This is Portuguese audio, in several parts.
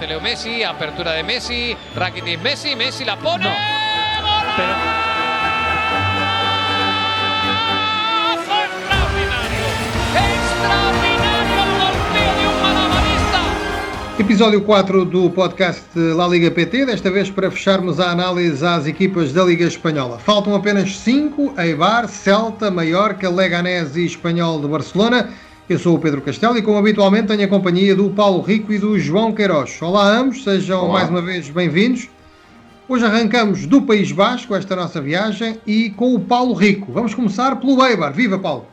Leo Messi, apertura de Messi, Rakitic Messi, Messi la pone. No. Pero... Episódio 4 do podcast La Liga PT, desta vez para fecharmos a análise às equipas da Liga Espanhola. Faltam apenas 5, Eibar, Celta, Mallorca, Leganés e Espanhol de Barcelona. Eu sou o Pedro Castelo e, como habitualmente, tenho a companhia do Paulo Rico e do João Queiroz. Olá a ambos, sejam Olá. mais uma vez bem-vindos. Hoje arrancamos do País Basco esta nossa viagem e com o Paulo Rico. Vamos começar pelo Eibar. Viva, Paulo!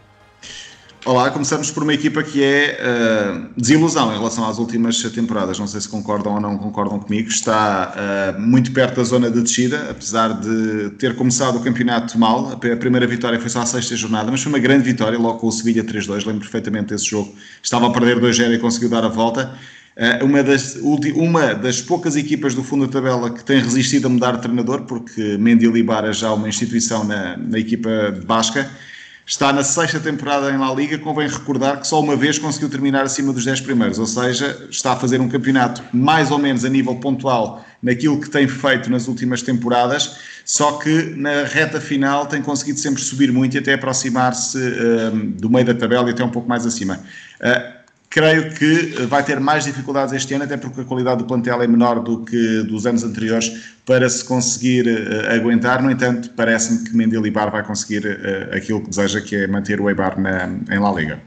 Olá, começamos por uma equipa que é uh, desilusão em relação às últimas temporadas. Não sei se concordam ou não concordam comigo. Está uh, muito perto da zona de descida, apesar de ter começado o campeonato mal. A primeira vitória foi só à sexta jornada, mas foi uma grande vitória, logo com o Sevilla 3-2. Lembro perfeitamente desse jogo. Estava a perder 2-0 e conseguiu dar a volta. Uh, uma, das, uma das poucas equipas do fundo da tabela que tem resistido a mudar de treinador, porque Mendy Libara já é uma instituição na, na equipa Basca está na sexta temporada em La Liga, convém recordar que só uma vez conseguiu terminar acima dos 10 primeiros, ou seja, está a fazer um campeonato mais ou menos a nível pontual naquilo que tem feito nas últimas temporadas, só que na reta final tem conseguido sempre subir muito e até aproximar-se uh, do meio da tabela e até um pouco mais acima. Uh, Creio que vai ter mais dificuldades este ano, até porque a qualidade do plantel é menor do que dos anos anteriores para se conseguir uh, aguentar. No entanto, parece-me que Mendilibar vai conseguir uh, aquilo que deseja, que é manter o Eibar na, em La Liga.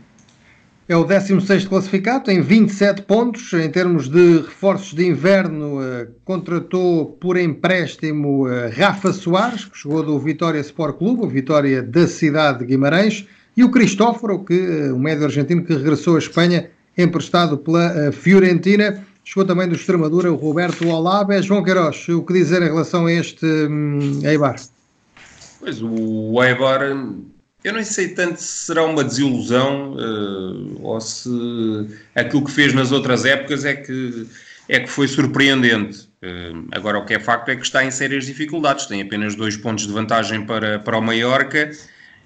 É o 16 classificado, tem 27 pontos. Em termos de reforços de inverno, uh, contratou por empréstimo Rafa Soares, que chegou do Vitória Sport Clube, a Vitória da cidade de Guimarães. E o Cristóforo, que, o médio argentino que regressou à Espanha, emprestado pela uh, Fiorentina. Chegou também do Extremadura o Roberto Olave. João Queiroz, o que dizer em relação a este um, Eibar? Pois, o Eibar, eu não sei tanto se será uma desilusão uh, ou se aquilo que fez nas outras épocas é que, é que foi surpreendente. Uh, agora, o que é facto é que está em sérias dificuldades. Tem apenas dois pontos de vantagem para, para o Mallorca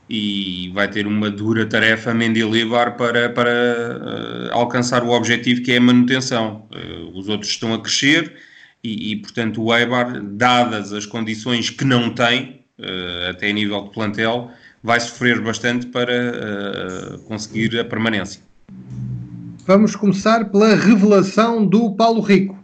e vai ter uma dura tarefa Mendilibar para, para uh, alcançar o objetivo que é a manutenção. Uh, os outros estão a crescer e, e, portanto, o Eibar, dadas as condições que não tem, uh, até a nível de plantel, vai sofrer bastante para conseguir a permanência. Vamos começar pela revelação do Paulo Rico.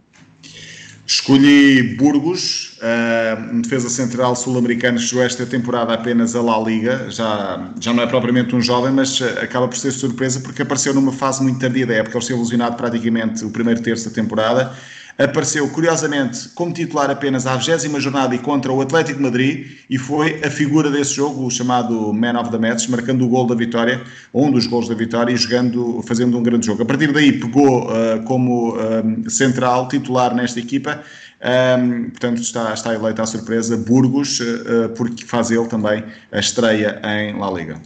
Escolhi Burgos, uh, defesa central sul-americano chegou esta temporada apenas a La Liga, já, já não é propriamente um jovem, mas acaba por ser surpresa porque apareceu numa fase muito tardia da época, ele se ilusionado praticamente o primeiro terço da temporada, apareceu curiosamente como titular apenas à 20 jornada e contra o Atlético de Madrid e foi a figura desse jogo, o chamado Man of the Match, marcando o gol da vitória, um dos gols da vitória e jogando, fazendo um grande jogo. A partir daí pegou uh, como uh, central titular nesta equipa. Um, portanto, está, está eleita a surpresa Burgos, uh, porque faz ele também a estreia em La Liga.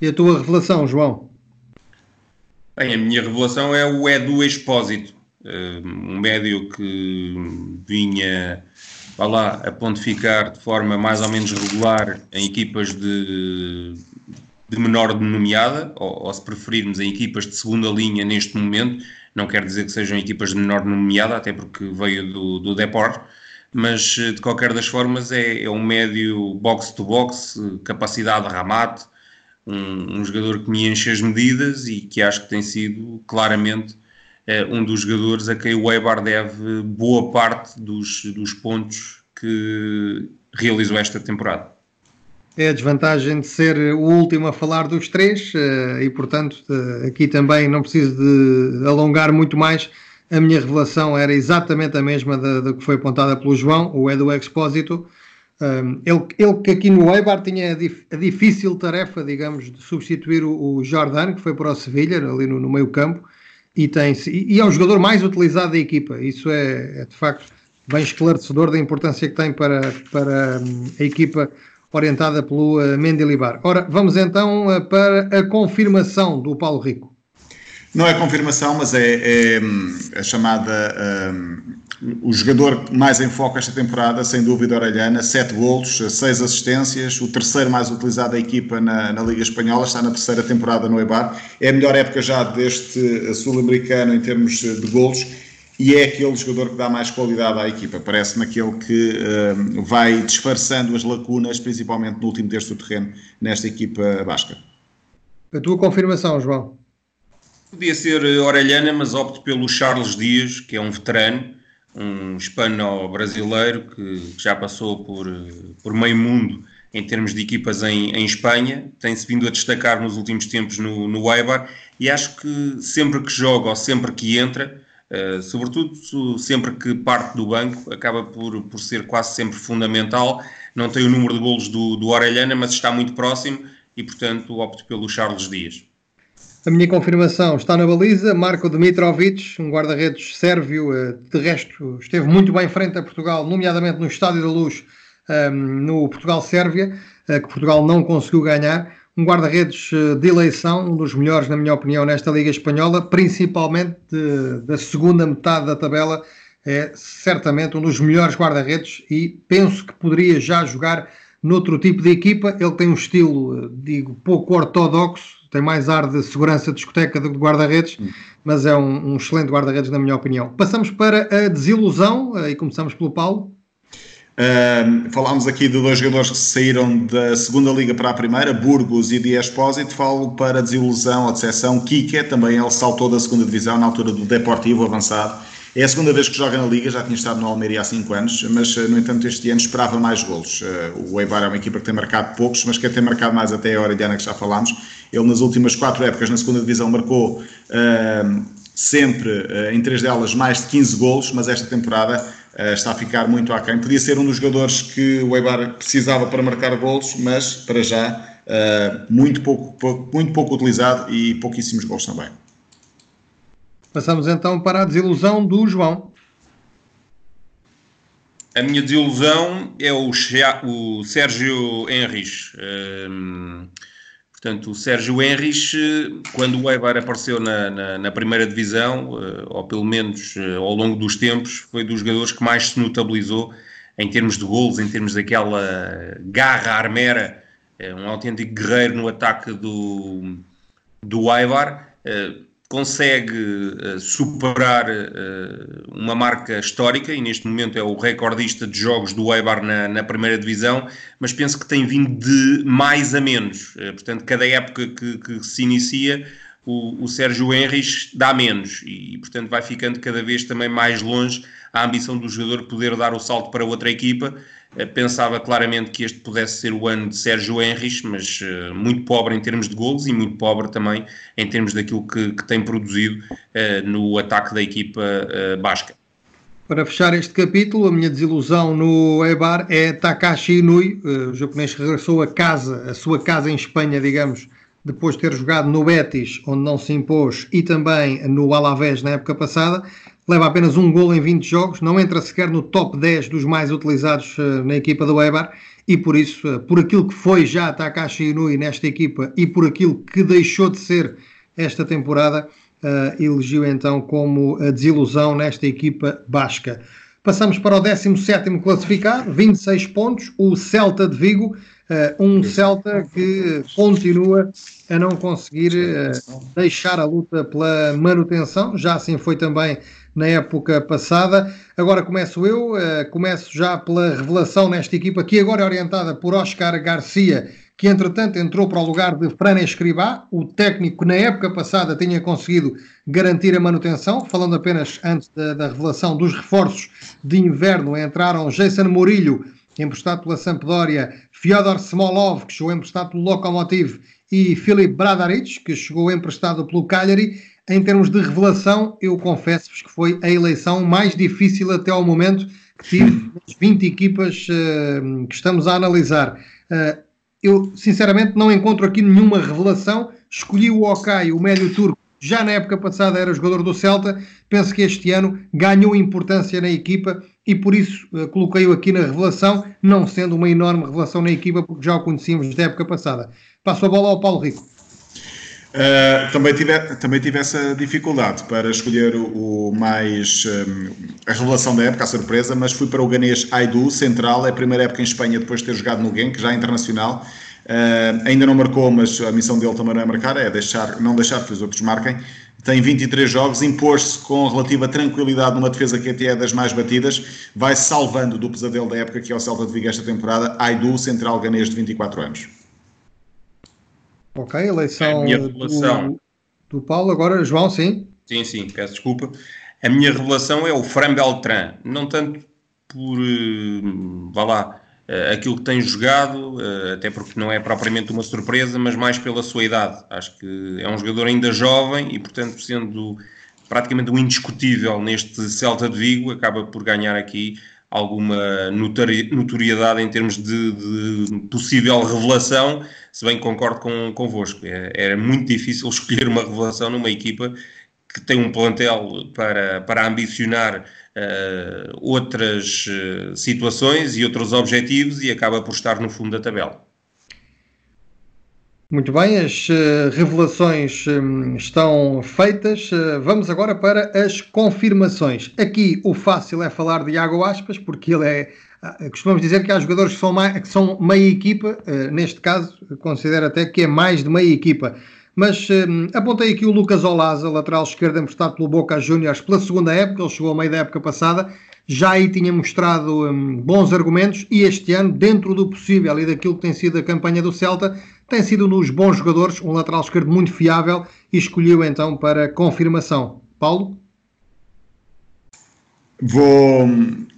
E a tua revelação, João? Bem, a minha revelação é o Edu Expósito um médio que vinha vá lá, a pontificar de forma mais ou menos regular em equipas de, de menor denominada, ou, ou, se preferirmos em equipas de segunda linha neste momento, não quer dizer que sejam equipas de menor denominada, até porque veio do, do Deport, mas de qualquer das formas é, é um médio box-to-box, capacidade de ramate, um, um jogador que me enche as medidas e que acho que tem sido claramente um dos jogadores a quem o Eibar deve boa parte dos, dos pontos que realizou esta temporada. É a desvantagem de ser o último a falar dos três eh, e, portanto, eh, aqui também não preciso de alongar muito mais. A minha revelação era exatamente a mesma da, que foi apontada pelo João, o Edu Expósito. ele, ele que aqui no Eibar tinha a, difícil tarefa, digamos, de substituir o, o Jordan, que foi para o Sevilha, ali no, no meio campo, e, tem e é o jogador mais utilizado da equipa. Isso é, é, de facto bem esclarecedor da importância que tem para, para hum, a equipa orientada pelo uh, Mendilibar. Ora, vamos então uh, para a confirmação do Paulo Rico. Não é confirmação, mas é, é hum, a chamada. Um, o jogador mais em foco esta temporada, sem dúvida, Orelhana, 7 golos, 6 assistências, o terceiro mais utilizado da equipa na, na, Liga Espanhola, está na terceira temporada no Eibar, é a melhor época já deste sul-americano em termos de golos e é aquele jogador que dá mais qualidade à equipa. Parece-me aquele que uh, vai disfarçando as lacunas, principalmente no último terço do terreno, nesta equipa basca. A tua confirmação, João? Podia ser Orelhana, mas opto pelo Charles Dias, que é um veterano, um hispano-brasileiro que já passou por, por meio mundo em termos de equipas em, em Espanha, tem-se vindo a destacar nos últimos tempos no, no Eibar e acho que sempre que joga ou sempre que entra, uh, sobretudo sempre que parte do banco, acaba por, por ser quase sempre fundamental. Não tem o número de golos do, do Orelhana, mas está muito próximo e, portanto, opto pelo Charles Dias. A minha confirmação está na baliza, Marco Dmitrovic, um guarda-redes sérvio, eh, de resto esteve muito bem frente a Portugal, nomeadamente no Estádio da Luz, ehm, no Portugal-Sérvia, eh, que Portugal não conseguiu ganhar. Um guarda-redes eh, de eleição, um dos melhores, na minha opinião, nesta Liga Espanhola, principalmente da segunda metade da tabela. É certamente um dos melhores guarda-redes e penso que poderia já jogar noutro tipo de equipa. Ele tem um estilo, digo, pouco ortodoxo, tem mais ar de segurança de discoteca do que de guarda-redes, hum. mas é um, um excelente guarda-redes, na minha opinião. Passamos para a desilusão eh, e começamos pelo Paulo. Uh, falámos aqui de dois jogadores que saíram da segunda liga para a primeira, Burgos e Dias Pósito. Falo para a desilusão, a decepção, Kike, também ele saltou da segunda divisão na altura do Deportivo avançado é a segunda vez que joga na Liga, já tinha estado no Almeria há 5 anos, mas no entanto este ano esperava mais golos. Eh, o Eibar é uma equipa que tem marcado poucos, mas quer ter marcado mais até a hora de Ana que já falámos. Ele nas últimas quatro épocas na segunda divisão marcou uh, sempre, uh, em três delas, mais de 15 golos, mas esta temporada uh, está a ficar muito aquém. Podia ser um dos jogadores que o Eibar precisava para marcar golos, mas para já muito, pouco, pouco, muito pouco utilizado e pouquíssimos gols também. Passamos então para a desilusão do João. A minha desilusão é o, o Sérgio Henrich. Um, portanto, o Sérgio Henrich, quando o Eibar apareceu na, na, na, primeira divisão, uh, ou pelo menos uh, ao longo dos tempos, foi dos jogadores que mais se notabilizou em termos de golos, em termos daquela garra armera, uh, um autêntico guerreiro no ataque do, do Eibar. Uh, consegue uh, superar uh, uma marca histórica e neste momento é o recordista de jogos do Eibar na, na primeira divisão, mas penso que tem vindo de mais a menos. Uh, portanto, cada época que, que se inicia, o, o Sérgio Henrich dá menos e, portanto, vai ficando cada vez também mais longe a ambição do jogador poder dar o salto para outra equipa eh, pensava claramente que este pudesse ser o ano de Sérgio Henrich, mas uh, muito pobre em termos de gols e muito pobre também em termos daquilo que, que tem produzido uh, no ataque da equipa uh, basca. Para fechar este capítulo, a minha desilusão no Eibar é Takashi Inui, o japonês regressou a casa, a sua casa em Espanha, digamos, depois de ter jogado no Betis, onde não se impôs, e também no Alavés na época passada, leva apenas um gol em 20 jogos, não entra sequer no top 10 dos mais utilizados uh, na equipa do Eibar e por isso, uh, por aquilo que foi já Takashi Inui nesta equipa e por aquilo que deixou de ser esta temporada, uh, elegeu então como a desilusão nesta equipa basca. Passamos para o 17º classificado, 26 pontos, o Celta de Vigo, um Celta que continua a não conseguir deixar a luta pela manutenção, já assim foi também na época passada. Agora começo eu, uh, começo já pela revelação nesta equipa, que agora é orientada por Oscar Garcia, que entretanto entrou para o lugar de Fran Escribá, o técnico na época passada tinha conseguido garantir a manutenção. Falando apenas antes da, da revelação dos reforços de inverno, entraram Jason Murilho, emprestado pela Sampdoria, Fyodor Smolov, que chegou emprestado pelo Lokomotiv, e Filip Bradaric, que chegou emprestado pelo Cagliari em termos de revelação, eu confesso-vos que foi a eleição mais difícil até ao momento que tive das 20 equipas uh, que estamos a analisar. Uh, eu, sinceramente, não encontro aqui nenhuma revelação. Escolhi o Okay, o médio turco, já na época passada era jogador do Celta. Penso que este ano ganhou importância na equipa e por isso uh, coloquei-o aqui na revelação, não sendo uma enorme revelação na equipa, porque já o conhecíamos da época passada. Passo a bola ao Paulo Rico. Uh, também, tive, também tive essa dificuldade para escolher o, o mais um, a revelação da época, a surpresa, mas fui para o ganês Aidu, central, é a primeira época em Espanha depois de ter jogado no Genk, já internacional. Uh, ainda não marcou, mas a missão dele também não é marcar, é deixar, não deixar que os outros marquem. tem 23 jogos, impôs-se com relativa tranquilidade numa defesa que até é das mais batidas, vai salvando do pesadelo da época que é o Celta de Vigo esta temporada, Aidu, central ganês de 24 anos. Ok, eleição do, do Paulo, agora João, sim? Sim, sim, peço desculpa. A minha revelação é o Fran Beltran, não tanto por, uh, vá lá, uh, aquilo que tem jogado, uh, até porque não é propriamente uma surpresa, mas mais pela sua idade. Acho que é um jogador ainda jovem e, portanto, sendo praticamente um indiscutível neste Celta de Vigo, acaba por ganhar aqui alguma notoriedade em termos de, de, possível revelação, se bem concordo com, convosco. É, era muito difícil escolher uma revelação numa equipa que tem um plantel para, para ambicionar uh, outras uh, situações e outros objetivos e acaba por estar no fundo da tabela. Muito bem, as uh, revelações um, estão feitas. vamos agora para as confirmações. Aqui o fácil é falar de Iago Aspas, porque ele é. Costumamos dizer que há jogadores que são, mais, que são meia equipa, neste caso, considero até que é mais de meia equipa. Mas hum, apontei aqui o Lucas Olaza, lateral esquerdo emprestado pelo Boca Juniors pela segunda época, ele chegou ao meio da época passada, já aí tinha mostrado hum, bons argumentos e este ano, dentro do possível e daquilo que tem sido a campanha do Celta, tem sido nos bons jogadores, um lateral esquerdo muito fiável e escolheu então para confirmação. Paulo? Vou,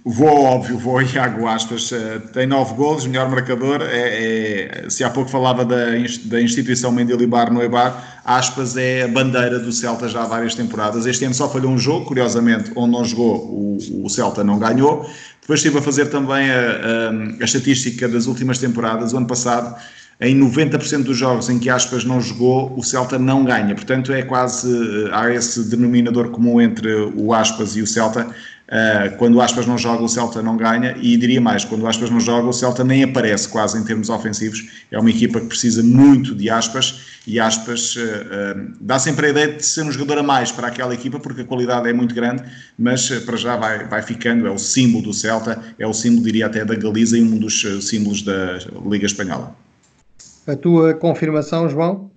vou óbvio, vou Iago Aspas, eh, tem nove golos, melhor marcador, é, é, se há pouco falava da, da instituição Mendilibar no Eibar, Aspas é a bandeira do Celta já há várias temporadas, este ano só falhou um jogo, curiosamente, onde não jogou o, o Celta não ganhou, depois estive a fazer também a, a, a estatística das últimas temporadas, o ano passado em 90% dos jogos em que Aspas não jogou, o Celta não ganha. Portanto, é quase eh, há esse denominador comum entre o Aspas e o Celta. Uh, quando o Aspas não joga, o Celta não ganha, e diria mais: quando o Aspas não joga, o Celta nem aparece quase em termos ofensivos. É uma equipa que precisa muito de Aspas, e Aspas uh, uh, dá sempre a ideia de ser um jogador a mais para aquela equipa, porque a qualidade é muito grande, mas para já vai, vai ficando, é o símbolo do Celta, é o símbolo, diria até, da Galiza e um dos símbolos da Liga Espanhola. A tua confirmação, João?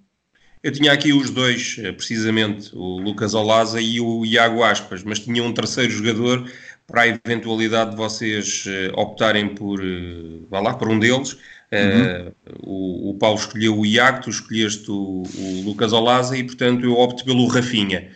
Eu tinha aqui os dois, eh, precisamente, o Lucas Olaza e o Iago Aspas, mas tinha um terceiro jogador para a eventualidade de vocês eh, optarem por, eh, vá lá, por um deles. Uhum. Uh, o, o, Paulo escolheu o Iago, tu escolheste o, o, Lucas Olaza e, portanto, eu opto pelo Rafinha.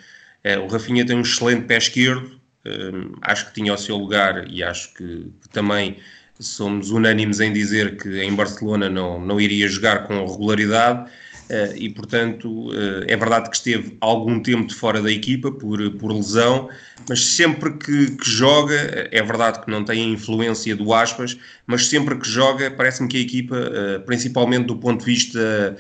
Uh, o Rafinha tem um excelente pé esquerdo, uh, acho que tinha o seu lugar e acho que, que também somos unânimes em dizer que em Barcelona não, não iria jogar com regularidade. Uh, e, portanto, uh, é verdade que esteve algum tempo de fora da equipa por, por lesão, mas sempre que, que, joga, é verdade que não tem a influência do Aspas, mas sempre que joga, parece-me que a equipa, principalmente do ponto de vista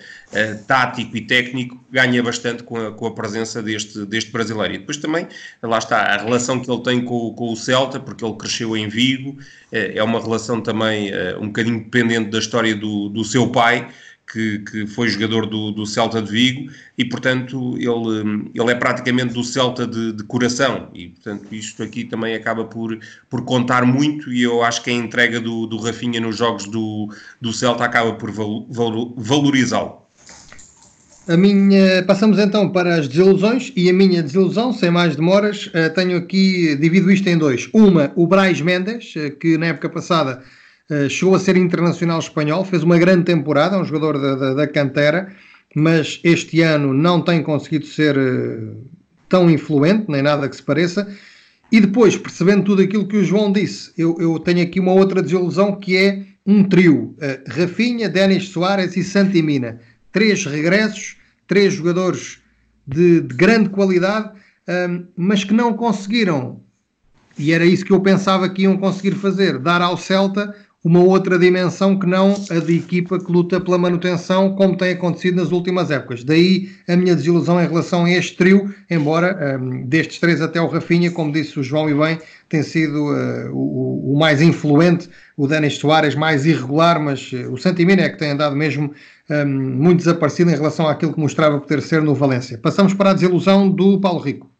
tático e técnico, ganha bastante com a, com a presença deste, deste brasileiro. E depois também, lá está, a relação que ele tem com, com o Celta, porque ele cresceu em Vigo, é uma relação também um bocadinho dependente da história do, do seu pai que, que foi jogador do, do, Celta de Vigo e, portanto, ele, ele é praticamente do Celta de, de, coração e, portanto, isto aqui também acaba por, por contar muito e eu acho que a entrega do, do Rafinha nos jogos do, do Celta acaba por valorizá-lo. A minha, passamos então para as desilusões e a minha desilusão, sem mais demoras, eh, tenho aqui, divido isto em dois. Uma, o Braz Mendes, eh, que na época passada chegou a ser internacional espanhol, fez uma grande temporada, é um jogador da, da, da cantera, mas este ano não tem conseguido ser uh, tão influente, nem nada que se pareça. E depois, percebendo tudo aquilo que o João disse, eu, eu tenho aqui uma outra desilusão que é um trio: uh, Rafinha, Denis Soares e Santimina. Três regressos, três jogadores de, de grande qualidade, um, mas que não conseguiram, e era isso que eu pensava que iam conseguir fazer, dar ao Celta uma outra dimensão que não a de equipa que luta pela manutenção, como tem acontecido nas últimas épocas. Daí a minha desilusão em relação a este trio, embora um, destes três até o Rafinha, como disse o João e bem, tem sido uh, o, o, mais influente, o Denis Soares mais irregular, mas uh, o Santimina é que tem andado mesmo um, muito desaparecido em relação àquilo que mostrava poder ser no Valência. Passamos para a desilusão do Paulo Rico.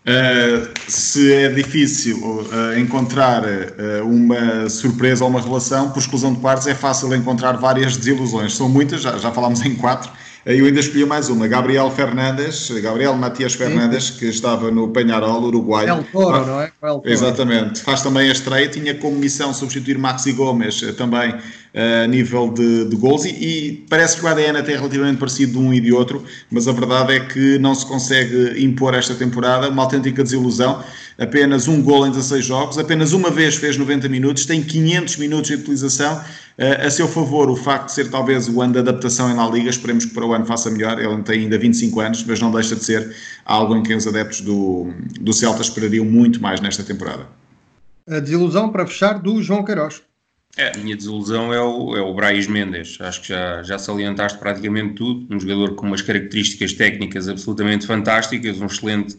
Uh, se é difícil uh, encontrar uh, uma surpresa ou uma relação, por exclusão de partes, é fácil encontrar várias desilusões. São muitas, já, já falámos em quatro, Eu ainda escolhi mais uma, Gabriel Fernandes, Gabriel Matias Fernandes, que estava no Penharol, Uruguai. El Toro, não é? El Toro. Exatamente. Faz também a estreia, tinha como missão substituir Maxi Gomes eh, também a nível de, de gols e, e, parece que o ADN até é relativamente parecido de um e de outro, mas a verdade é que não se consegue impor esta temporada, uma autêntica desilusão, apenas um gol em 16 jogos, apenas uma vez fez 90 minutos, tem 500 minutos de utilização, eh, a seu favor o facto de ser talvez o ano de adaptação em La Liga, esperemos que para o ano faça melhor, ele tem ainda 25 anos, mas não deixa de ser algo em que os adeptos do, do Celta esperariam muito mais nesta temporada. A desilusão para fechar do João Queiroz. É, a minha desilusão é o, é o Brais Mendes. Acho que já, já salientaste praticamente tudo. Um jogador com umas características técnicas absolutamente fantásticas, um excelente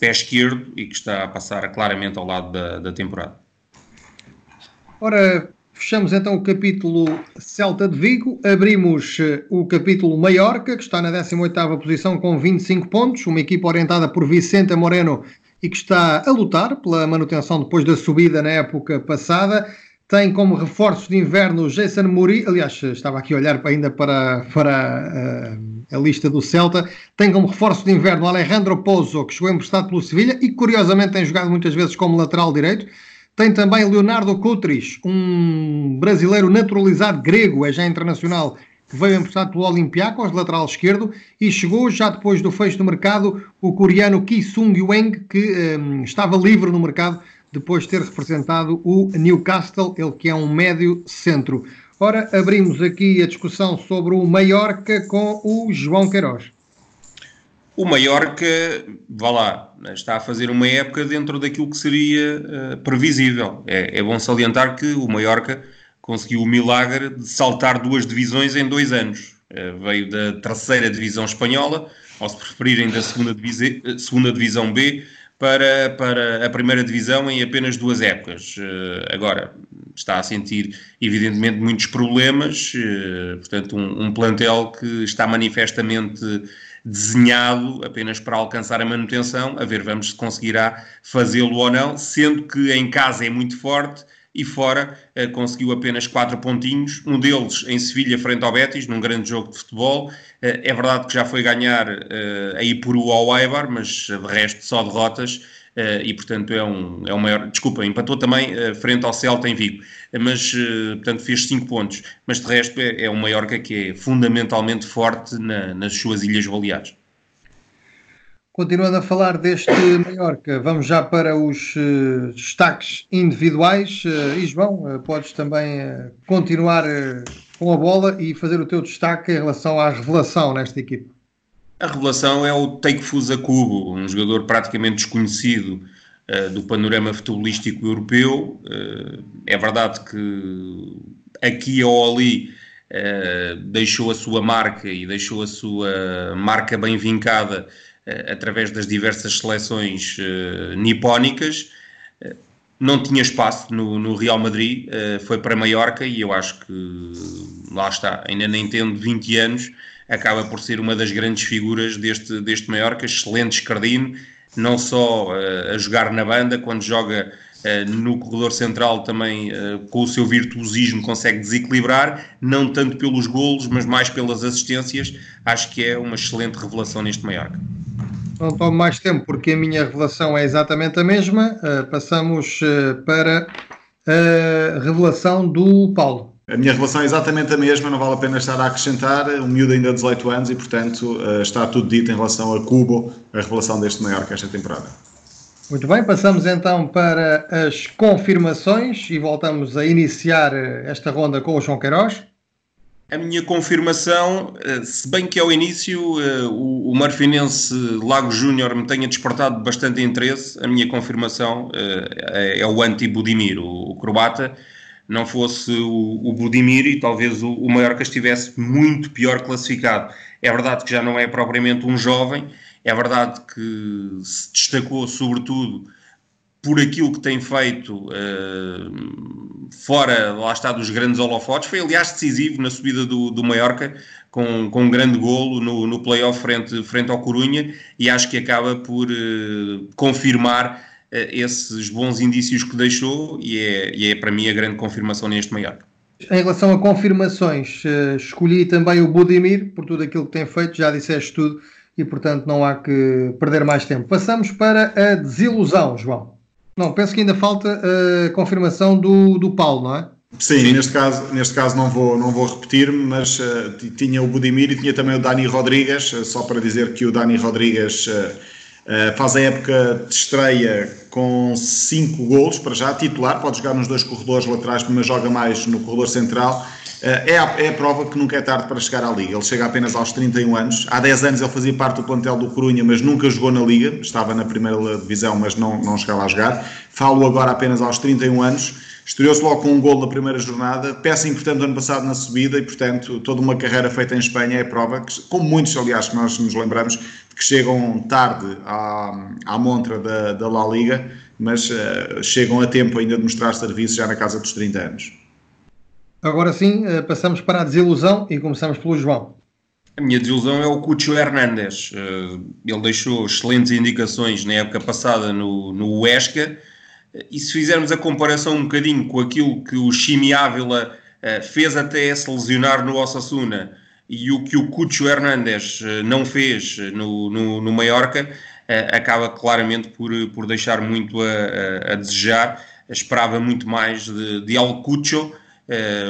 pé esquerdo e que está a passar claramente ao lado da, da temporada. Ora, fechamos então o capítulo Celta de Vigo. Abrimos eh, o capítulo Maiorca, que está na 18ª posição com 25 pontos. Uma equipa orientada por Vicente Moreno e que está a lutar pela manutenção depois da subida na época passada tem como reforços de inverno Jason Muri, aliás, estava aqui a olhar ainda para, para uh, a lista do Celta, tem como reforço de inverno Alejandro Pouso, que chegou emprestado pelo Sevilha e curiosamente tem jogado muitas vezes como lateral direito. Tem também Leonardo Coutris, um brasileiro naturalizado grego, é já internacional, que veio emprestado pelo Olympiacos, lateral esquerdo, e chegou já depois do fecho do mercado o coreano Ki Sung Weng, que um, estava livre no mercado depois de ter representado o Newcastle, ele que é um médio centro. Ora, abrimos aqui a discussão sobre o Mallorca com o João Queiroz. O Mallorca, vá lá, está a fazer uma época dentro daquilo que seria uh, previsível. É, é, bom salientar que o Mallorca conseguiu o milagre de saltar duas divisões em dois anos. Uh, veio da terceira divisão espanhola, ou se preferirem da segunda, divisi segunda divisão B, para, para a primeira divisão em apenas duas épocas. Uh, agora, está a sentir, evidentemente, muitos problemas, uh, portanto, um, um, plantel que está manifestamente desenhado apenas para alcançar a manutenção, a ver, vamos se conseguirá fazê-lo ou não, sendo que em casa é muito forte e fora uh, conseguiu apenas quatro pontinhos, um deles em Sevilha frente ao Betis, num grande jogo de futebol. Uh, é verdade que já foi ganhar uh, a Ipuru ao Eibar, mas de resto só derrotas. Uh, e portanto é um, é um maior. Desculpa, empatou também frente ao Celta em Vigo, mas portanto fez 5 pontos. Mas de resto é, é um que é fundamentalmente forte na, nas suas Ilhas Baleares. Continuando a falar deste Mallorca, vamos já para os uh, destaques individuais. Uh, João, uh, podes também continuar com a bola e fazer o teu destaque em relação à revelação nesta equipe. A revelação é o Take Fusa Cubo, um jogador praticamente desconhecido do panorama futebolístico europeu. é verdade que aqui ou ali deixou a sua marca e deixou a sua marca bem vincada através das diversas seleções uh, nipónicas, uh, não tinha espaço no, no Real Madrid, foi para Maiorca e eu acho que lá está, ainda nem tendo 20 anos, acaba por ser uma das grandes figuras deste, deste Maiorca, excelente escardino, não só a jogar na banda, quando joga no corredor central também com o seu virtuosismo consegue desequilibrar, não tanto pelos golos, mas mais pelas assistências, acho que é uma excelente revelação neste Maiorca não tomo mais tempo porque a minha revelação é exatamente a mesma. Uh, passamos uh, para a revelação do Paulo. A minha revelação é exatamente a mesma, não vale a pena estar a acrescentar. O miúdo ainda de 18 anos e, portanto, uh, está tudo dito em relação a Cubo, a revelação deste maior que esta temporada. Muito bem, passamos então para as confirmações e voltamos a iniciar esta ronda com o João Queiroz. A minha confirmação, eh, se bem que ao início eh, o Marfinense Lago Júnior me tenha despertado bastante interesse, a minha confirmação eh, é o anti-Budimir, o croata. Não fosse o Budimir e talvez o Mallorca estivesse muito pior classificado. É verdade que já não é propriamente um jovem, é verdade que se destacou sobretudo por aquilo que tem feito uh, fora, lá está, dos grandes holofotes. Foi, aliás, decisivo na subida do, do Mallorca, com, com um grande golo no, no play-off frente, frente ao Corunha, e acho que acaba por uh, confirmar uh, esses bons indícios que deixou, e é, e é para mim a grande confirmação neste Mallorca. em relação a confirmações, escolhi também o Budimir, por tudo aquilo que tem feito, já disseste tudo, e portanto não há que perder mais tempo. Passamos para a desilusão, João. Não, penso que ainda falta a confirmação do, do Paulo, não é? Sim, Sim, Neste, caso, neste caso não vou, não vou repetir-me, mas uh, tinha o Budimir e tinha também o Dani Rodrigues, uh, só para dizer que o Dani Rodrigues uh, faz a época de estreia com 5 golos, para já, titular, pode jogar nos dois corredores laterais, mas joga mais no corredor central. É a, é a prova que nunca é tarde para chegar à Liga. Ele chega apenas aos 31 anos. Há 10 anos ele fazia parte do plantel do Corunha, mas nunca jogou na Liga. Estava na primeira divisão, mas não, não chegava a jogar. Falo agora apenas aos 31 anos Estreou-se logo com um gol na primeira jornada, peça importante do ano passado na subida e, portanto, toda uma carreira feita em Espanha é prova, que, como muitos, aliás, que nós nos lembramos, que chegam tarde à, à montra da, da La Liga, mas uh, chegam a tempo ainda de mostrar serviço já na casa dos 30 anos. Agora sim, uh, passamos para a desilusão e começamos pelo João. A minha desilusão é o Cucho Hernández. Uh, ele deixou excelentes indicações na época passada no, no Huesca, e se fizermos a comparação um bocadinho com aquilo que o Chimi Ávila uh, fez até se lesionar no Osasuna e o que o Cucho Hernández uh, não fez no, no, no Mallorca, acaba claramente por, por deixar muito a, a, a desejar. Esperava muito mais de, de Al Cucho,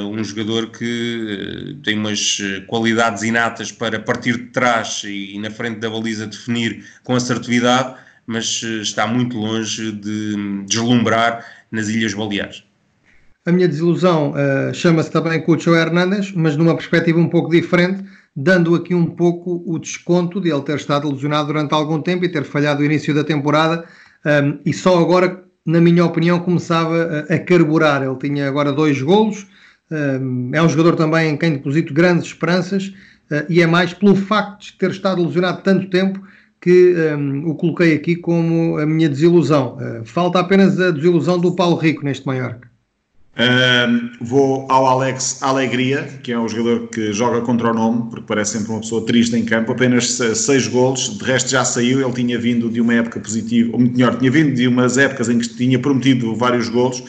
um jogador que tem umas qualidades inatas para partir de trás e, e na frente da baliza definir com assertividade mas eh, está muito longe de deslumbrar nas Ilhas Baleares. A minha desilusão uh, chama-se também Cucho Hernández, mas numa perspectiva um pouco diferente, dando aqui um pouco o desconto de ele ter estado lesionado durante algum tempo e ter falhado o início da temporada um, ehm, e só agora, na minha opinião, começava a, a carburar. Ele tinha agora dois golos, um, ehm, é um jogador também em quem deposito grandes esperanças uh, e é mais pelo facto de ter estado lesionado tanto tempo que um, o coloquei aqui como a minha desilusão. Uh, falta apenas a desilusão do Paulo Rico neste Mallorca. Um, vou ao Alex Alegria, que é um jogador que joga contra o nome, porque parece sempre uma pessoa triste em campo. Apenas seis golos, de resto já saiu. Ele tinha vindo de uma época positiva, ou melhor, tinha vindo de umas épocas em que tinha prometido vários golos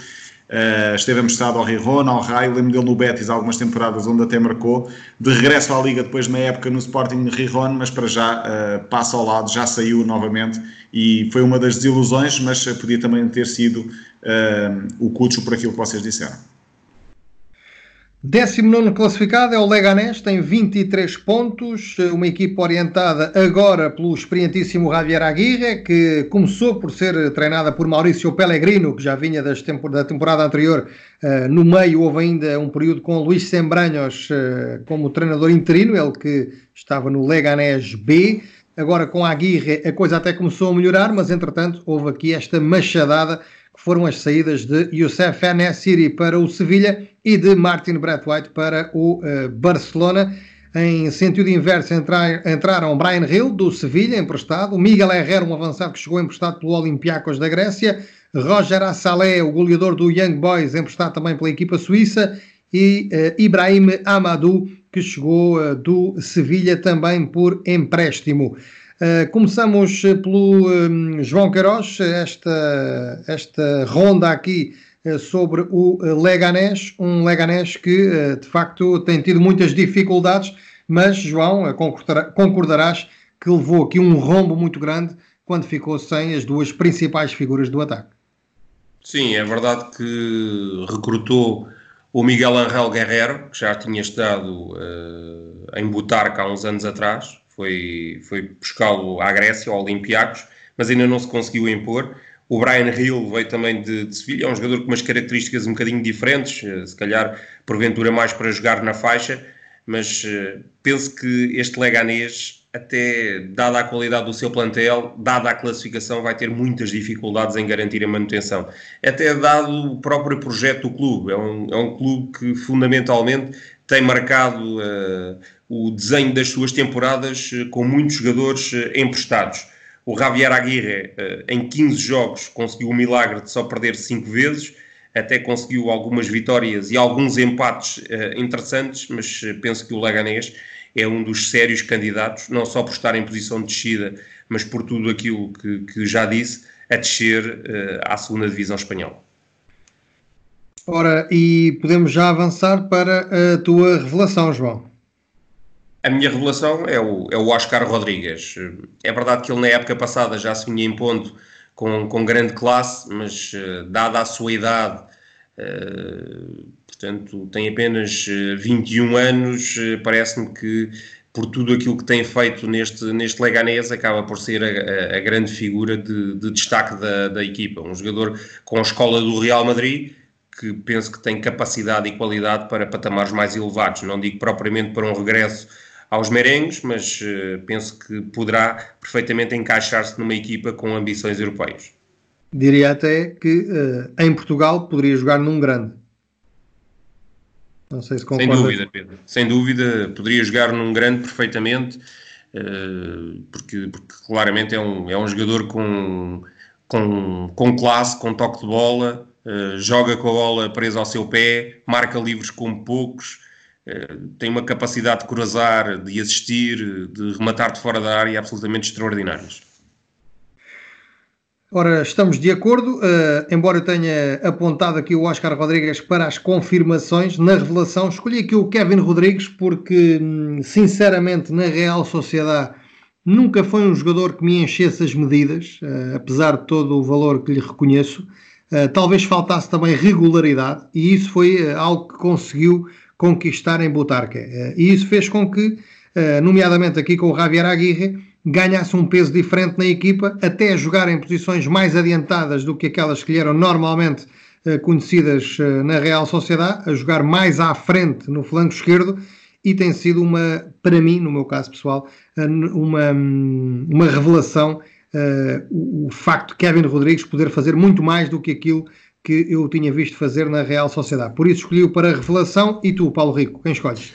Uh, esteve emprestado ao Rijon, ao Raio, lembro dele no Betis algumas temporadas onde até marcou. De regresso à Liga depois de uma época no Sporting Rijon, mas para já uh, passa ao lado, já saiu novamente e foi uma das desilusões, mas podia também ter sido uh, o Cucho por aquilo que vocês disseram. 19 classificado é o Leganés, tem 23 pontos, uma equipa orientada agora pelo experientíssimo Javier Aguirre, que começou por ser treinada por Maurício Pellegrino, que já vinha tempor da temporada anterior. Uh, no meio houve ainda um período com Luís Sembranhos uh, como treinador interino, ele que estava no Leganés B. Agora com Aguirre a coisa até começou a melhorar, mas entretanto houve aqui esta machadada que foram as saídas de Youssef Enesiri para o Sevilha e de Martin Braithwaite para o uh, Barcelona. Em sentido inverso entrar, entraram Brian Hill, do Sevilha, emprestado, Miguel Herrera, um avançado que chegou emprestado pelo Olympiacos da Grécia, Roger Assalé, o goleador do Young Boys, emprestado também pela equipa suíça, e uh, Ibrahim Amadou, que chegou uh, do Sevilha também por empréstimo. Uh, começamos pelo um, João Queiroz, esta, esta ronda aqui sobre o Leganés, um Leganés que uh, de facto tem tido muitas dificuldades, mas João, concordarás que levou aqui um rombo muito grande quando ficou sem as duas principais figuras do ataque. Sim, é verdade que recrutou o Miguel Angel Guerrero, que já tinha estado em Butarca há uns anos atrás, foi, foi buscá-lo à Grécia, ao Olympiacos, mas ainda não se conseguiu impor. O Brian Hill veio também de, de Sevilha, é um jogador com umas características um bocadinho diferentes, eh, se calhar porventura mais para jogar na faixa, mas uh, penso que este Leganês, até dada a qualidade do seu plantel, dada a classificação, vai ter muitas dificuldades em garantir a manutenção. Até dado o próprio projeto do clube, é um, é um clube que fundamentalmente tem marcado uh, o desenho das suas temporadas uh, com muitos jogadores uh, emprestados. O Javier Aguirre, em 15 jogos, conseguiu o milagre de só perder 5 vezes, até conseguiu algumas vitórias e alguns empates interessantes, mas penso que o Leganés é um dos sérios candidatos, não só por estar em posição de descida, mas por tudo aquilo que, que já disse, a descer à segunda divisão espanhola. Ora, e podemos já avançar para a tua revelação, João. A minha revelação é o, é o Oscar Rodrigues. É verdade que ele na época passada já se vinha em ponto com, com grande classe, mas uh, dada a sua idade, uh, portanto, tem apenas 21 eh, anos, parece-me que por tudo aquilo que tem feito neste, neste Leganés, acaba por ser a, a, a grande figura de, de destaque da, da, equipa. Um jogador com a escola do Real Madrid, que penso que tem capacidade e qualidade para patamares mais elevados. Não digo propriamente para um regresso aos merengues, mas uh, penso que poderá perfeitamente encaixar-se numa equipa com ambições europeias. Diria até que uh, em Portugal poderia jogar num grande. Não sei se concorda. Sem dúvida, Pedro. Sem dúvida, poderia jogar num grande perfeitamente, uh, porque, porque, claramente é um, é um jogador com, com, com classe, com toque de bola, joga com a bola presa ao seu pé, marca livros como poucos tem uma capacidade de cruzar, de assistir, de rematar de fora da área absolutamente extraordinários. Ora, estamos de acordo, uh, embora eu tenha apontado aqui o Oscar Rodrigues para as confirmações, na revelação escolhi aqui o Kevin Rodrigues porque, hum, sinceramente, na Real Sociedade nunca foi um jogador que me enchesse as medidas, uh, apesar de todo o valor que lhe reconheço. Uh, talvez faltasse também regularidade e isso foi algo que conseguiu conquistar em Butarque. Eh, e isso fez com que, eh, nomeadamente aqui com o Javier Aguirre, ganhasse um peso diferente na equipa, até jogar em posições mais adiantadas do que aquelas que lhe eram normalmente eh, conhecidas na Real Sociedade, a jogar mais à frente no flanco esquerdo e tem sido uma, para mim, no meu caso pessoal, uma, uma revelação o, o facto de Kevin Rodrigues poder fazer muito mais do que aquilo que eu tinha visto fazer na Real Sociedade. Por isso escolhi-o para revelação. E tu, Paulo Rico, quem escolhes?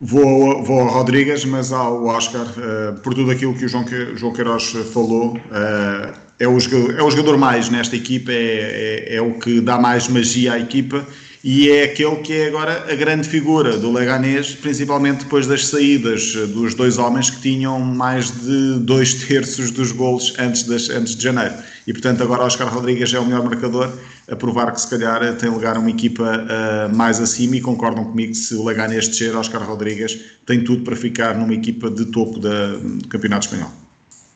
Vou, vou ao Rodrigues, mas ao Oscar, uh, por tudo aquilo que o João, João Queiroz falou, uh, é, o jogador, é o jogador mais nesta equipa, é, é, é, o que dá mais magia à equipa e é aquele que é agora a grande figura do Leganês, principalmente depois das saídas dos dois homens que tinham mais de dois terços dos golos antes, das, antes de janeiro. E portanto agora Oscar Rodrigues é o melhor marcador, a provar que se calhar tem lugar uma equipa uh, mais acima e concordam comigo que se o Leganés descer, Oscar Rodrigues tem tudo para ficar numa equipa de topo da, do Campeonato Espanhol.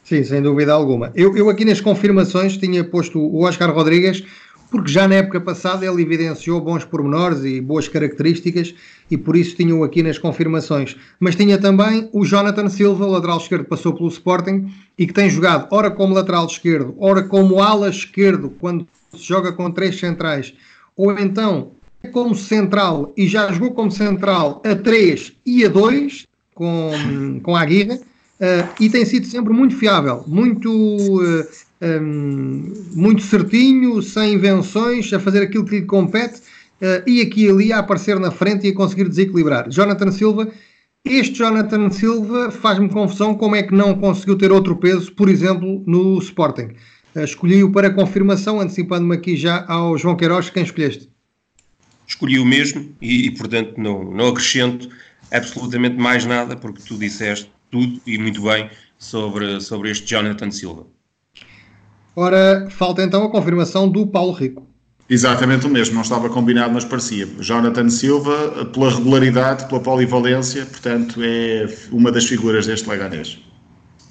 Sim, sem dúvida alguma. Eu, eu aqui nas confirmações tinha posto o Oscar Rodrigues porque já na época passada ele evidenciou bons pormenores e boas características e por isso tinham aqui nas confirmações. Mas tinha também o Jonathan Silva, lateral esquerdo, que passou pelo Sporting e que tem jogado ora como lateral esquerdo, ora como ala esquerdo, quando joga com três centrais, ou então como central e já jogou como central a 3 e a 2 com, com a Aguirre. Uh, e tem sido sempre muito fiável, muito uh, um, muito certinho, sem invenções, a fazer aquilo que lhe compete uh, e aqui e ali a aparecer na frente e a conseguir desequilibrar. Jonathan Silva, este Jonathan Silva faz-me confusão como é que não conseguiu ter outro peso, por exemplo, no Sporting. Uh, Escolhi-o para confirmação, antecipando-me aqui já ao João Queiroz. Quem escolheste? Escolhi o mesmo e, e portanto, não, não acrescento absolutamente mais nada, porque tu disseste tudo e muito bem sobre, sobre este Jonathan Silva. Ora, falta então a confirmação do Paulo Rico. Exatamente o mesmo, não estava combinado, mas parecia. Jonathan Silva, pela regularidade, pela polivalência, portanto, é uma das figuras deste Leganés.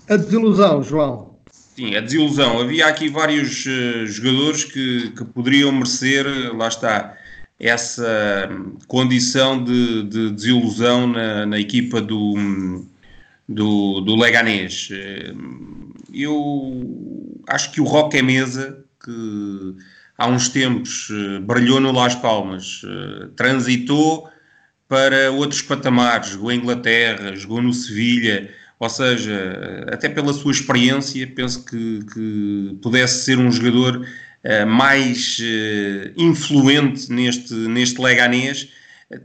A desilusão, João. Sim, a desilusão. Havia aqui vários uh, jogadores que, que poderiam merecer, lá está, essa condição de, de desilusão na, na equipa do, do, do Leganés. Eh, eu acho que o Roque é Mesa, que há uns tempos eh, brilhou no Las Palmas, eh, transitou para outros patamares, jogou em Inglaterra, jogou no Sevilha, ou seja, até pela sua experiência, penso que, que pudesse ser um jogador uh, mais uh, influente neste, neste Leganés.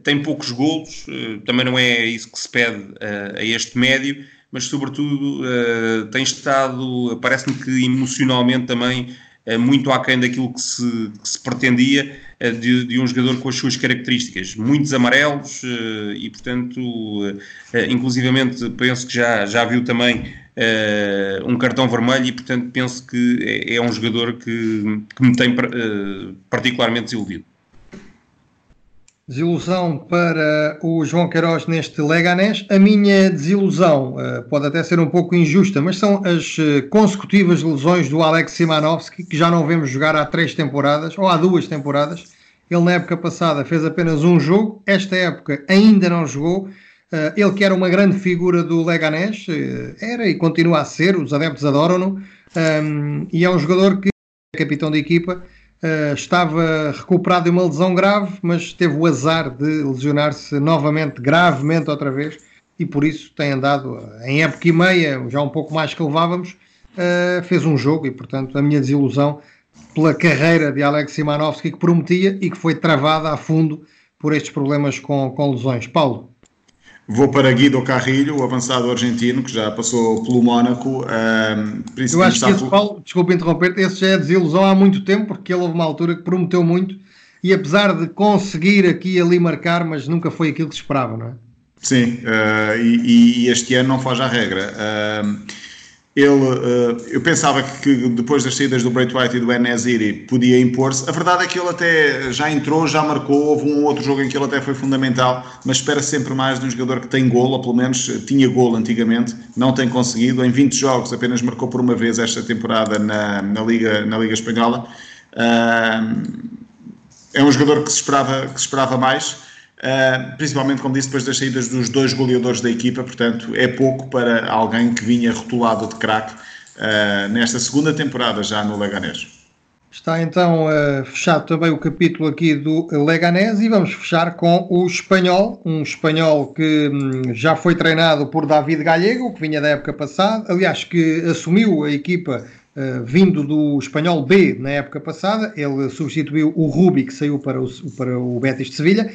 Tem poucos golos, uh, também não é isso que se pede a este médio, mas sobretudo tem estado, parece-me que emocionalmente também muito aquém daquilo que se, que se pretendia de, de, um jogador com as suas características. Muitos amarelos e, portanto, inclusivamente penso que já, já viu também um cartão vermelho e, portanto, penso que é, é um jogador que, que me tem particularmente desiludido. Desilusão para o João Queiroz neste Leganés. A minha desilusão uh, pode até ser um pouco injusta, mas são as uh, consecutivas lesões do Alex Simanovski, que já não vemos jogar há três temporadas, ou há duas temporadas. Ele na época passada fez apenas um jogo, esta época ainda não jogou. Uh, ele que era uma grande figura do Leganés, era e continua a ser, os adeptos adoram-no, um, e é um jogador que é capitão da equipa, Uh, estava recuperado de uma lesão grave, mas teve o azar de lesionar-se novamente, gravemente outra vez, e por isso tem andado em época e meia, já um pouco mais que levávamos, uh, fez um jogo e, portanto, a minha desilusão pela carreira de Alex Simanovski que prometia e que foi travada a fundo por estes problemas com, com lesões. Paulo. Vou para Guido Carrilho, o avançado argentino, que já passou pelo Mónaco. Um, Eu acho que esse, por... Paulo, desculpa interromper, esse já é desilusão há muito tempo, porque ele houve uma altura que prometeu muito e apesar de conseguir aqui e ali marcar, mas nunca foi aquilo que se esperava, não é? Sim, uh, e, e, este ano não foge à regra. Uh, ele, uh, eu pensava que depois das saídas do White e do Enesiri podia impor-se. A verdade é que ele até já entrou, já marcou. Houve um outro jogo em que ele até foi fundamental, mas espera sempre mais de um jogador que tem golo, ou pelo menos tinha golo antigamente, não tem conseguido. Em 20 jogos apenas marcou por uma vez esta temporada na, na, Liga, na Liga Espanhola. É um jogador que se esperava, que se esperava mais. Uh, principalmente, como disse, depois das saídas dos dois goleadores da equipa, portanto, é pouco para alguém que vinha rotulado de craque uh, nesta segunda temporada já no Leganés. Está então uh, fechado também o capítulo aqui do Leganés e vamos fechar com o espanhol, um espanhol que hum, já foi treinado por David Gallego, que vinha da época passada, aliás, que assumiu a equipa Uh, vindo do espanhol B na época passada, ele substituiu o Rubi que saiu para o, para o Betis de Sevilha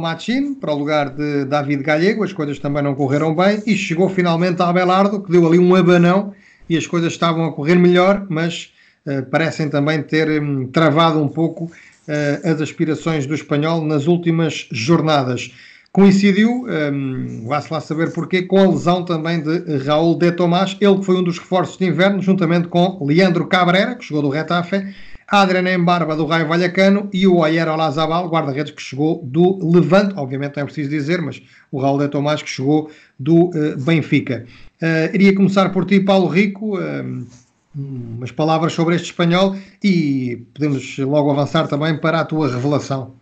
Machin para o lugar de David Gallego, as coisas também não correram bem e chegou finalmente a Abelardo, que deu ali um abanão e as coisas estavam a correr melhor, mas uh, parecem também ter um, travado um pouco uh, as aspirações do espanhol nas últimas jornadas. Coincidiu, um, vá-se lá saber porquê, com a lesão também de Raul de Tomás, ele que foi um dos reforços de inverno, juntamente com Leandro Cabrera, que chegou do Retafe, Adriana Embarba do Raio Vallecano e o Ayer Olazabal, guarda-redes que chegou do Levante, obviamente não é preciso dizer, mas o Raul de Tomás que chegou do uh, Benfica. Uh, iria começar por ti, Paulo Rico, uh, umas palavras sobre este espanhol e podemos logo avançar também para a tua revelação.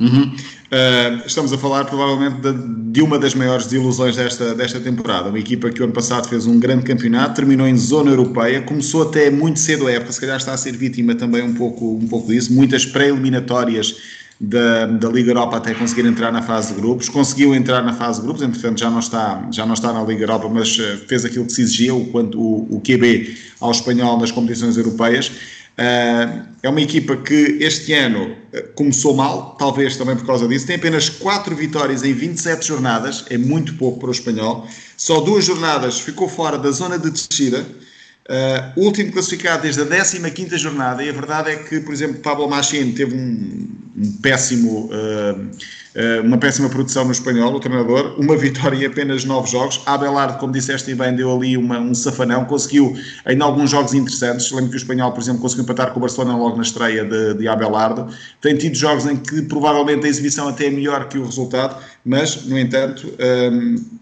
Uhum. Uh, estamos a falar provavelmente de, de, uma das maiores desilusões desta, desta temporada. Uma equipa que o ano passado fez um grande campeonato, terminou em zona europeia, começou até muito cedo a época, se calhar está a ser vítima também um pouco, um pouco disso. Muitas pré-eliminatórias da, da Liga Europa até conseguir entrar na fase de grupos. Conseguiu entrar na fase de grupos, entretanto já não está, já não está na Liga Europa, mas ah, fez aquilo que se exigia, o, o, o QB ao espanhol nas competições europeias. Uh, é uma equipa que este ano ah, começou mal, talvez também por causa disso. Tem apenas 4 vitórias em 27 jornadas, é muito pouco para o espanhol. Só duas jornadas ficou fora da zona de descida. Uh, último classificado desde a 15 jornada, e a verdade é que, por exemplo, Pablo Machín teve um, um péssimo, uh, uma péssima produção no espanhol, o treinador, uma vitória em apenas 9 jogos. Abelardo, como disseste bem, deu ali uma, um safanão, conseguiu em alguns jogos interessantes. Lembro que o espanhol, por exemplo, conseguiu empatar com o Barcelona logo na estreia de, de Abelardo. Tem tido jogos em que provavelmente a exibição até é melhor que o resultado, mas, no entanto. Um,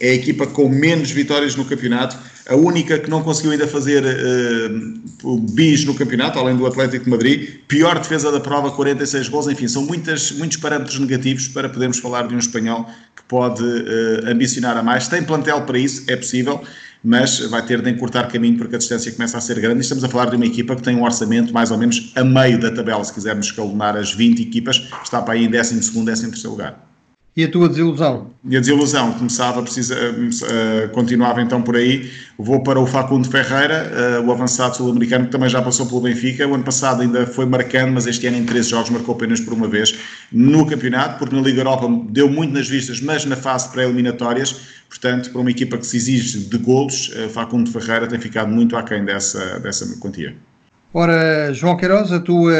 é a equipa com menos vitórias no campeonato, a única que não conseguiu ainda fazer uh, bis no campeonato, além do Atlético de Madrid, pior defesa da prova, 46 gols, enfim, são muitas, muitos parâmetros negativos para podermos falar de um espanhol que pode uh, ambicionar a mais. Tem plantel para isso, é possível, mas vai ter de encurtar caminho porque a distância começa a ser grande. E estamos a falar de uma equipa que tem um orçamento mais ou menos a meio da tabela, se quisermos escalonar as 20 equipas, está para aí em 12 º 13 º lugar. E a tua desilusão? E a desilusão começava, precisa, uh, continuava então por aí. Vou para o Facundo Ferreira, uh, o avançado sul-americano, que também já passou pelo Benfica. O ano passado ainda foi marcando, mas este ano em 13 jogos marcou apenas por uma vez no campeonato, porque na Liga Europa deu muito nas vistas, mas na fase pré-eliminatórias. Portanto, para uma equipa que se exige de golos, uh, Facundo Ferreira tem ficado muito aquém dessa, dessa quantia. Ora, João Queiroz, a tua,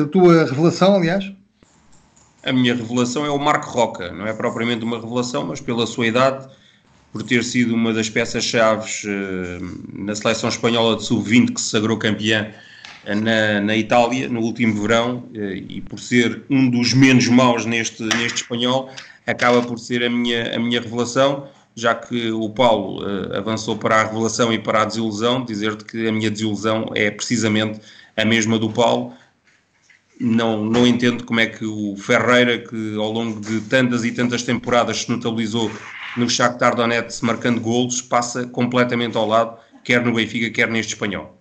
a tua revelação, aliás? A minha revelação é o Marco Roca. Não é propriamente uma revelação, mas pela sua idade, por ter sido uma das peças-chave uh, na seleção espanhola de sub-20 que se sagrou campeã na, na Itália no último verão e por ser um dos menos maus neste, neste espanhol, acaba por ser a minha, a minha revelação já que o Paulo uh, avançou para a revelação e para a desilusão, dizer-te que a minha desilusão é precisamente a mesma do Paulo. Não, não entendo como é que o Ferreira, que ao longo de tantas e tantas temporadas se notabilizou no Shakhtar Donetsk marcando golos, passa completamente ao lado, quer no Benfica, quer neste espanhol.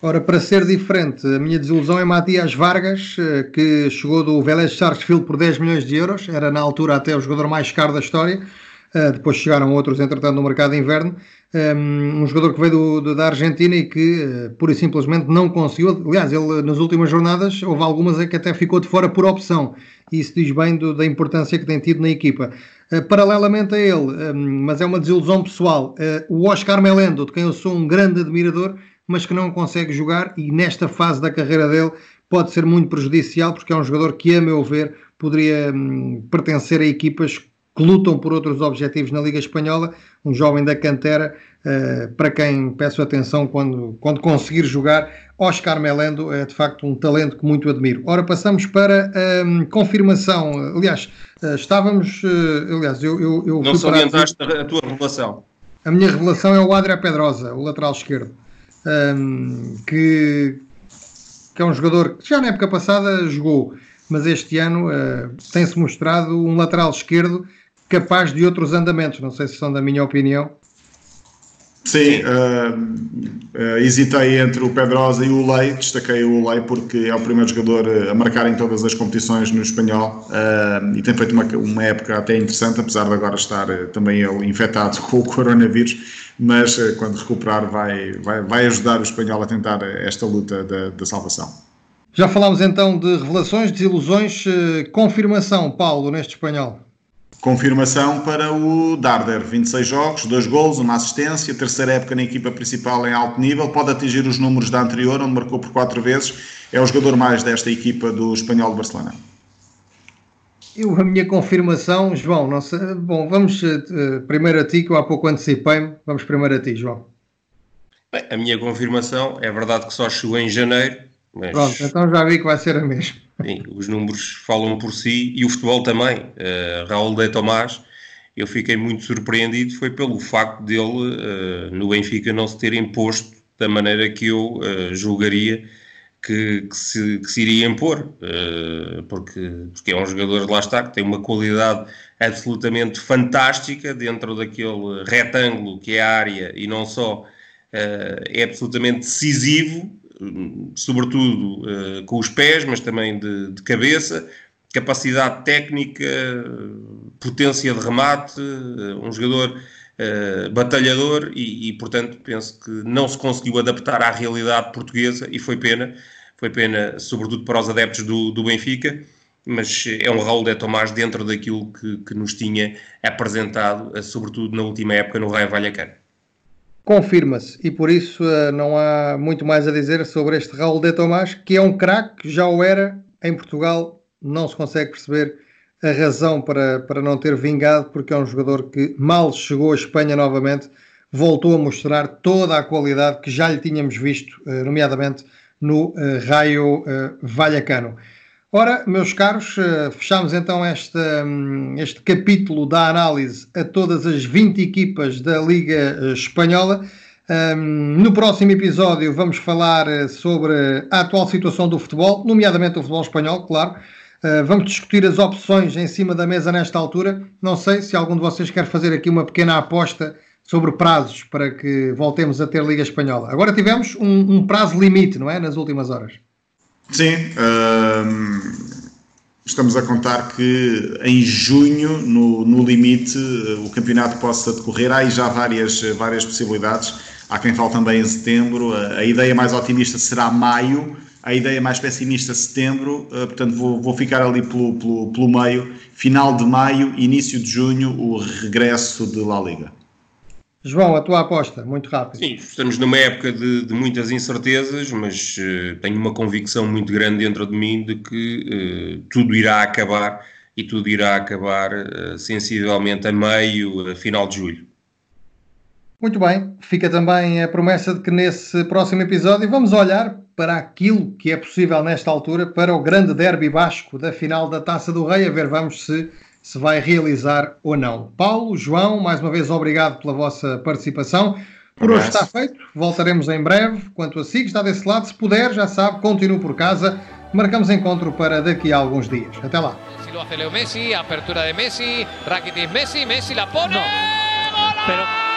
Ora, para ser diferente, a minha desilusão é Matias Vargas, eh, que chegou do Vélez Sarsfield por 10 milhões de euros, era na altura até o jogador mais caro da história, Uh, depois chegaram outros, entretanto, no mercado de inverno. Um, um jogador que veio do, do, da Argentina e que, uh, pura e simplesmente, não conseguiu. Aliás, ele nas últimas jornadas, houve algumas que até ficou de fora por opção. E isso diz bem do, da importância que tem tido na equipa. Uh, paralelamente a ele, um, mas é uma desilusão pessoal, o Oscar Melendo, de quem eu sou um grande admirador, mas que não consegue jogar e nesta fase da carreira dele pode ser muito prejudicial, porque é um jogador que, a meu ver, poderia um, pertencer a equipas que lutam por outros objetivos na Liga Espanhola, um jovem da cantera, uh, para quem peço atenção quando, quando conseguir jogar, Oscar Melendo é de facto um talento que muito admiro. Ora, passamos para a um, confirmação. Aliás, uh, estávamos. Uh, aliás, eu. eu, eu Não salientaste a, a tua revelação. A minha revelação é o Adria Pedrosa, o lateral esquerdo, um, que, que é um jogador que já na época passada jogou, mas este ano uh, tem-se mostrado um lateral esquerdo capaz de outros andamentos. Não sei se são da minha opinião. Sim, uh, uh, hesitei entre o Pedrosa e o Lei, destaquei o Lei porque é o primeiro jogador a marcar em todas as competições no espanhol uh, e tem feito uma, uma época até interessante, apesar de agora estar também ele infectado com o coronavírus, mas quando recuperar vai, vai, vai ajudar o espanhol a tentar esta luta da, da salvação. Já falámos então de revelações, desilusões, confirmação, Paulo, neste espanhol. Confirmação para o Darder, 26 jogos, 2 gols, uma assistência, terceira época na equipa principal em alto nível, pode atingir os números da anterior, onde marcou por 4 vezes, é o jogador mais desta equipa do Espanhol de Barcelona. Eu, a minha confirmação, João, não sei, bom, vamos uh, primeiro a ti, que eu há pouco antecipei-me, vamos primeiro a ti, João. Bem, a minha confirmação, é verdade que só chegou em janeiro, mas... Pronto, então já vi que vai ser a mesma. Sim, os números falam por si e o futebol também. Uh, Raul de Tomás, eu fiquei muito surpreendido, foi pelo facto dele uh, no Benfica não se ter imposto da maneira que eu uh, julgaria que, que, se, que, se, iria impor, porque, porque é um jogador, lá está, que tem uma qualidade absolutamente fantástica dentro daquele retângulo que é a área e não só, é absolutamente decisivo sobretudo uh, com os pés, mas também de, de, cabeça, capacidade técnica, potência de remate, uh, um jogador uh, batalhador e, e, portanto, penso que não se conseguiu adaptar à realidade portuguesa e foi pena, foi pena, sobretudo para os adeptos do, do Benfica, mas é um Raul de Tomás dentro daquilo que, que nos tinha apresentado, sobretudo na última época no Raio Vallecano confirma-se e por isso uh, não há muito mais a dizer sobre este Raul de Tomás, que é um craque, já o era em Portugal, não se consegue perceber a razão para, para não ter vingado, porque é um jogador que mal chegou à Espanha novamente, voltou a mostrar toda a qualidade que já lhe tínhamos visto, uh, nomeadamente no uh, Raio Vallecano. Ora, meus caros, eh, fechamos então este, hum, este capítulo da análise a todas as 20 equipas da Liga eh, Espanhola. Hum, no próximo episódio vamos falar eh, sobre a atual situação do futebol, nomeadamente do futebol espanhol, claro. Vamos discutir as opções em cima da mesa nesta altura. Não sei se algum de vocês quer fazer aqui uma pequena aposta sobre prazos para que voltemos a ter Liga Espanhola. Agora tivemos um, um prazo limite, não é? Nas últimas horas. Sim, uh, estamos a contar que em junho, no, no limite, o campeonato possa decorrer. Há aí já várias, várias possibilidades. Há quem fale também em setembro. A, a ideia mais otimista será maio, a ideia mais pessimista setembro. Uh, portanto, vou, vou ficar ali pelo, pelo, pelo meio. Final de maio, início de junho, o regresso de La Liga. João, a tua aposta, muito rápido. Sim, estamos numa época de, de muitas incertezas, mas uh, tenho uma convicção muito grande dentro de mim de que uh, tudo irá acabar e tudo irá acabar uh, sensivelmente a meio, a final de julho. Muito bem, fica também a promessa de que nesse próximo episódio vamos olhar para aquilo que é possível nesta altura para o grande derby basco da final da Taça do Rei, a ver vamos se se vai realizar ou não. Paulo, João, mais uma vez obrigado pela vossa participação. Por hoje está feito, voltaremos em breve. Quanto a si, está desse lado, se puder, já sabe, continue por casa. Marcamos encontro para daqui a alguns dias. Até lá. Si lo hace Leo Messi, apertura de Messi, Rakitic Messi, Messi la pone. No. Pero